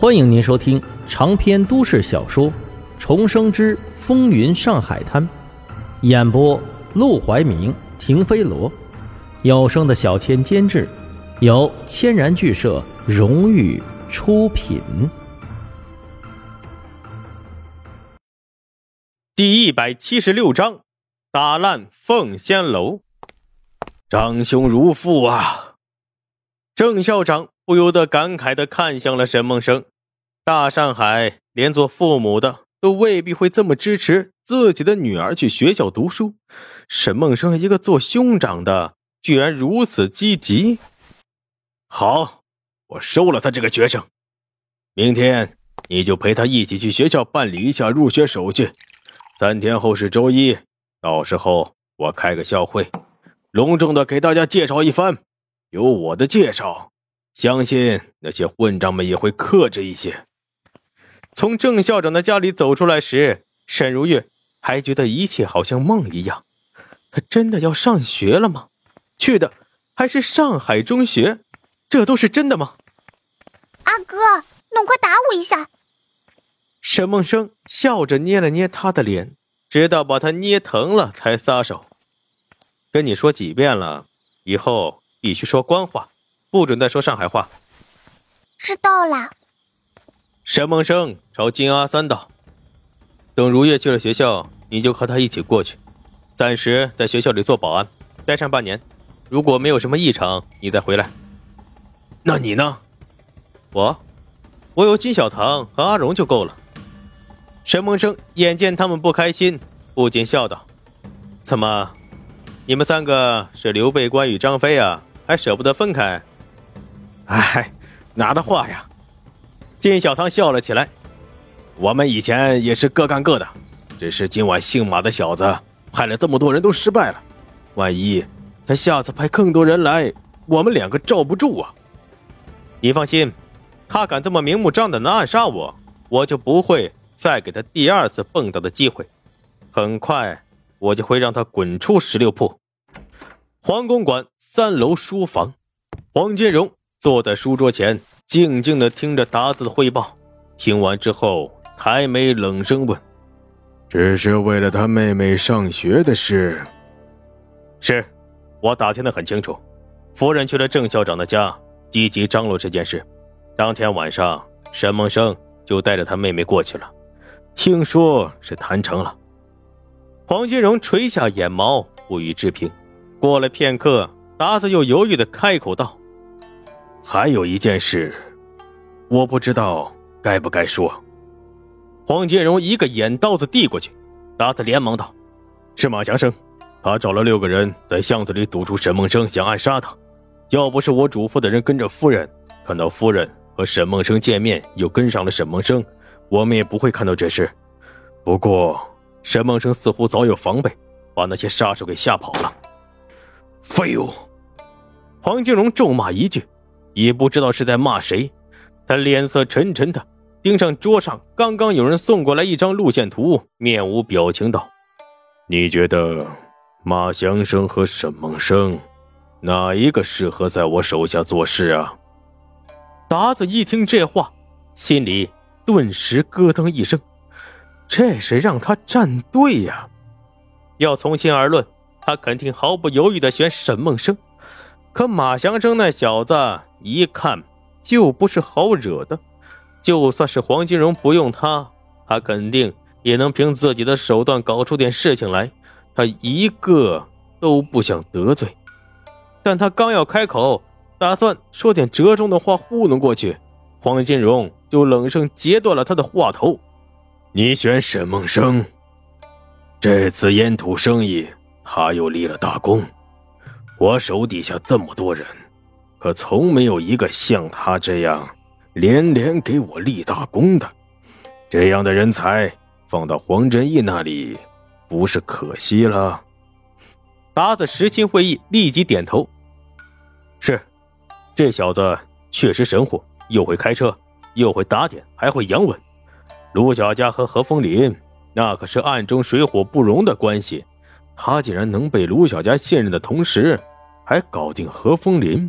欢迎您收听长篇都市小说《重生之风云上海滩》，演播：陆怀明、停飞罗，有声的小千监制，由千然剧社荣誉出品。第一百七十六章，打烂凤仙楼。长兄如父啊！郑校长不由得感慨的看向了沈梦生。大上海连做父母的都未必会这么支持自己的女儿去学校读书，沈梦生一个做兄长的居然如此积极。好，我收了他这个学生，明天你就陪他一起去学校办理一下入学手续。三天后是周一，到时候我开个校会，隆重的给大家介绍一番。有我的介绍，相信那些混账们也会克制一些。从郑校长的家里走出来时，沈如月还觉得一切好像梦一样。他真的要上学了吗？去的还是上海中学，这都是真的吗？阿哥，弄快打我一下！沈梦生笑着捏了捏他的脸，直到把他捏疼了才撒手。跟你说几遍了，以后必须说官话，不准再说上海话。知道了。沈梦生朝金阿三道：“等如月去了学校，你就和他一起过去，暂时在学校里做保安，待上半年。如果没有什么异常，你再回来。那你呢？我，我有金小棠和阿荣就够了。”沈梦生眼见他们不开心，不禁笑道：“怎么，你们三个是刘备、关羽、张飞啊？还舍不得分开？”哎，哪的话呀！金小棠笑了起来：“我们以前也是各干各的，只是今晚姓马的小子派了这么多人都失败了，万一他下次派更多人来，我们两个罩不住啊！你放心，他敢这么明目张胆的暗杀我，我就不会再给他第二次蹦跶的机会。很快，我就会让他滚出十六铺。”黄公馆三楼书房，黄金荣坐在书桌前。静静的听着达子的汇报，听完之后抬眉冷声问：“只是为了他妹妹上学的事？”“是，我打听的很清楚。夫人去了郑校长的家，积极张罗这件事。当天晚上，沈梦生就带着他妹妹过去了，听说是谈成了。”黄金荣垂下眼眸，不予置评。过了片刻，达子又犹豫的开口道。还有一件事，我不知道该不该说。黄金荣一个眼刀子递过去，达子连忙道：“是马祥生，他找了六个人在巷子里堵住沈梦生，想暗杀他。要不是我嘱咐的人跟着夫人，看到夫人和沈梦生见面，又跟上了沈梦生，我们也不会看到这事。不过沈梦生似乎早有防备，把那些杀手给吓跑了。”废物！黄金荣咒骂一句。也不知道是在骂谁，他脸色沉沉的盯上桌上刚刚有人送过来一张路线图，面无表情道：“你觉得马祥生和沈梦生哪一个适合在我手下做事啊？”达子一听这话，心里顿时咯噔一声，这是让他站队呀！要从心而论，他肯定毫不犹豫的选沈梦生。可马祥生那小子一看就不是好惹的，就算是黄金荣不用他，他肯定也能凭自己的手段搞出点事情来。他一个都不想得罪，但他刚要开口，打算说点折中的话糊弄过去，黄金荣就冷声截断了他的话头：“你选沈梦生，这次烟土生意他又立了大功。”我手底下这么多人，可从没有一个像他这样连连给我立大功的。这样的人才放到黄振义那里，不是可惜了？达子实心会意，立即点头：“是，这小子确实神乎，又会开车，又会打点，还会洋文。卢小佳和何风林那可是暗中水火不容的关系，他竟然能被卢小佳信任的同时。”还搞定何风林，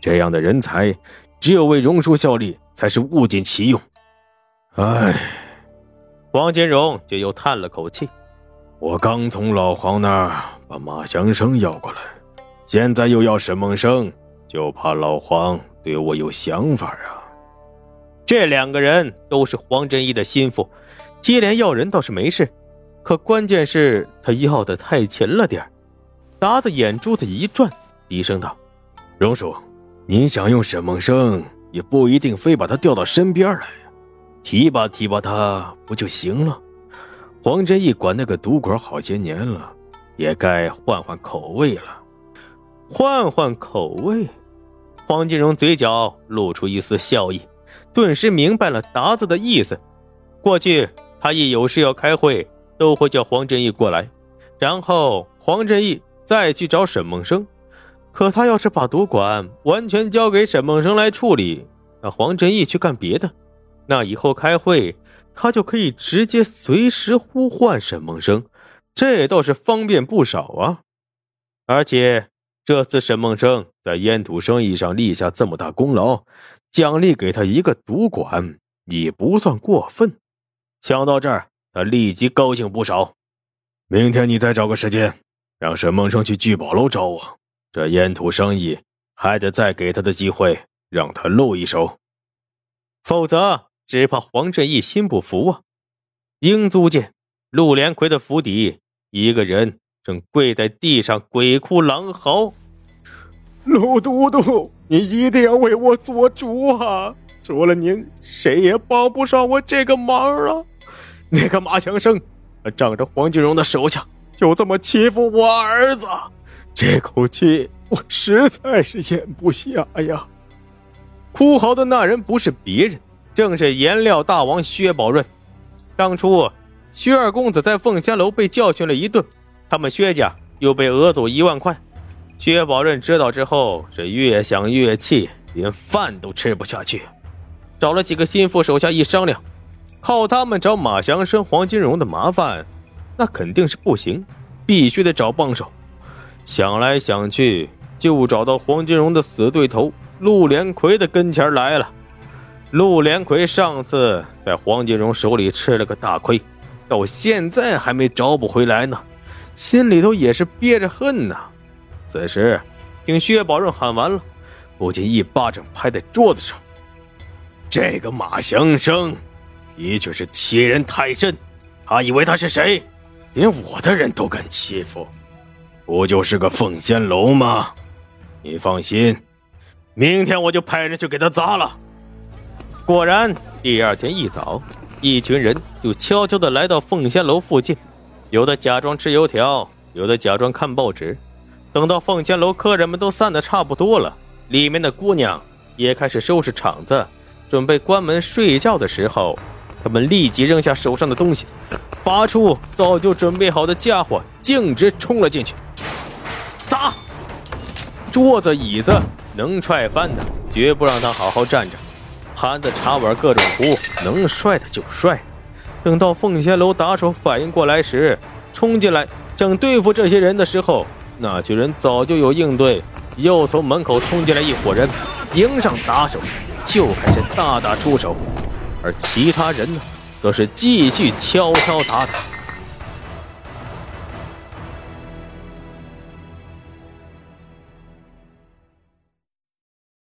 这样的人才，只有为荣叔效力才是物尽其用。唉，王金荣就又叹了口气。我刚从老黄那儿把马祥生要过来，现在又要沈梦生，就怕老黄对我有想法啊。这两个人都是黄振一的心腹，接连要人倒是没事，可关键是他要的太勤了点达子眼珠子一转，低声道：“荣叔，您想用沈梦生，也不一定非把他调到身边来呀，提拔提拔他不就行了？”黄振义管那个赌馆好些年了，也该换换口味了。换换口味，黄金荣嘴角露出一丝笑意，顿时明白了达子的意思。过去他一有事要开会，都会叫黄振义过来，然后黄振义再去找沈梦生。可他要是把赌馆完全交给沈梦生来处理，那黄振义去干别的，那以后开会。他就可以直接随时呼唤沈梦生，这倒是方便不少啊！而且这次沈梦生在烟土生意上立下这么大功劳，奖励给他一个赌馆也不算过分。想到这儿，他立即高兴不少。明天你再找个时间，让沈梦生去聚宝楼找我。这烟土生意还得再给他的机会，让他露一手，否则。只怕黄振义心不服啊！英租界陆连魁的府邸，一个人正跪在地上鬼哭狼嚎。陆都督，你一定要为我做主啊！除了您，谁也帮不上我这个忙啊！那个马强生，仗着黄金荣的手下，就这么欺负我儿子，这口气我实在是咽不下呀！哭嚎的那人不是别人。正是颜料大王薛宝润。当初薛二公子在凤仙楼被教训了一顿，他们薛家又被讹走一万块。薛宝润知道之后是越想越气，连饭都吃不下去。找了几个心腹手下一商量，靠他们找马祥生、黄金荣的麻烦，那肯定是不行，必须得找帮手。想来想去，就找到黄金荣的死对头陆连魁的跟前来了。陆连魁上次在黄金荣手里吃了个大亏，到现在还没找不回来呢，心里头也是憋着恨呐。此时听薛宝润喊完了，不禁一巴掌拍在桌子上：“这个马祥生的确是欺人太甚，他以为他是谁？连我的人都敢欺负，不就是个凤仙楼吗？你放心，明天我就派人去给他砸了。”果然，第二天一早，一群人就悄悄地来到凤仙楼附近，有的假装吃油条，有的假装看报纸。等到凤仙楼客人们都散得差不多了，里面的姑娘也开始收拾场子，准备关门睡觉的时候，他们立即扔下手上的东西，拔出早就准备好的家伙，径直冲了进去。桌子椅子能踹翻的，绝不让他好好站着。盘子、茶碗、各种壶，能摔的就摔。等到凤仙楼打手反应过来时，冲进来想对付这些人的时候，那群人早就有应对，又从门口冲进来一伙人，迎上打手，就开始大打出手。而其他人呢，则是继续敲敲打打。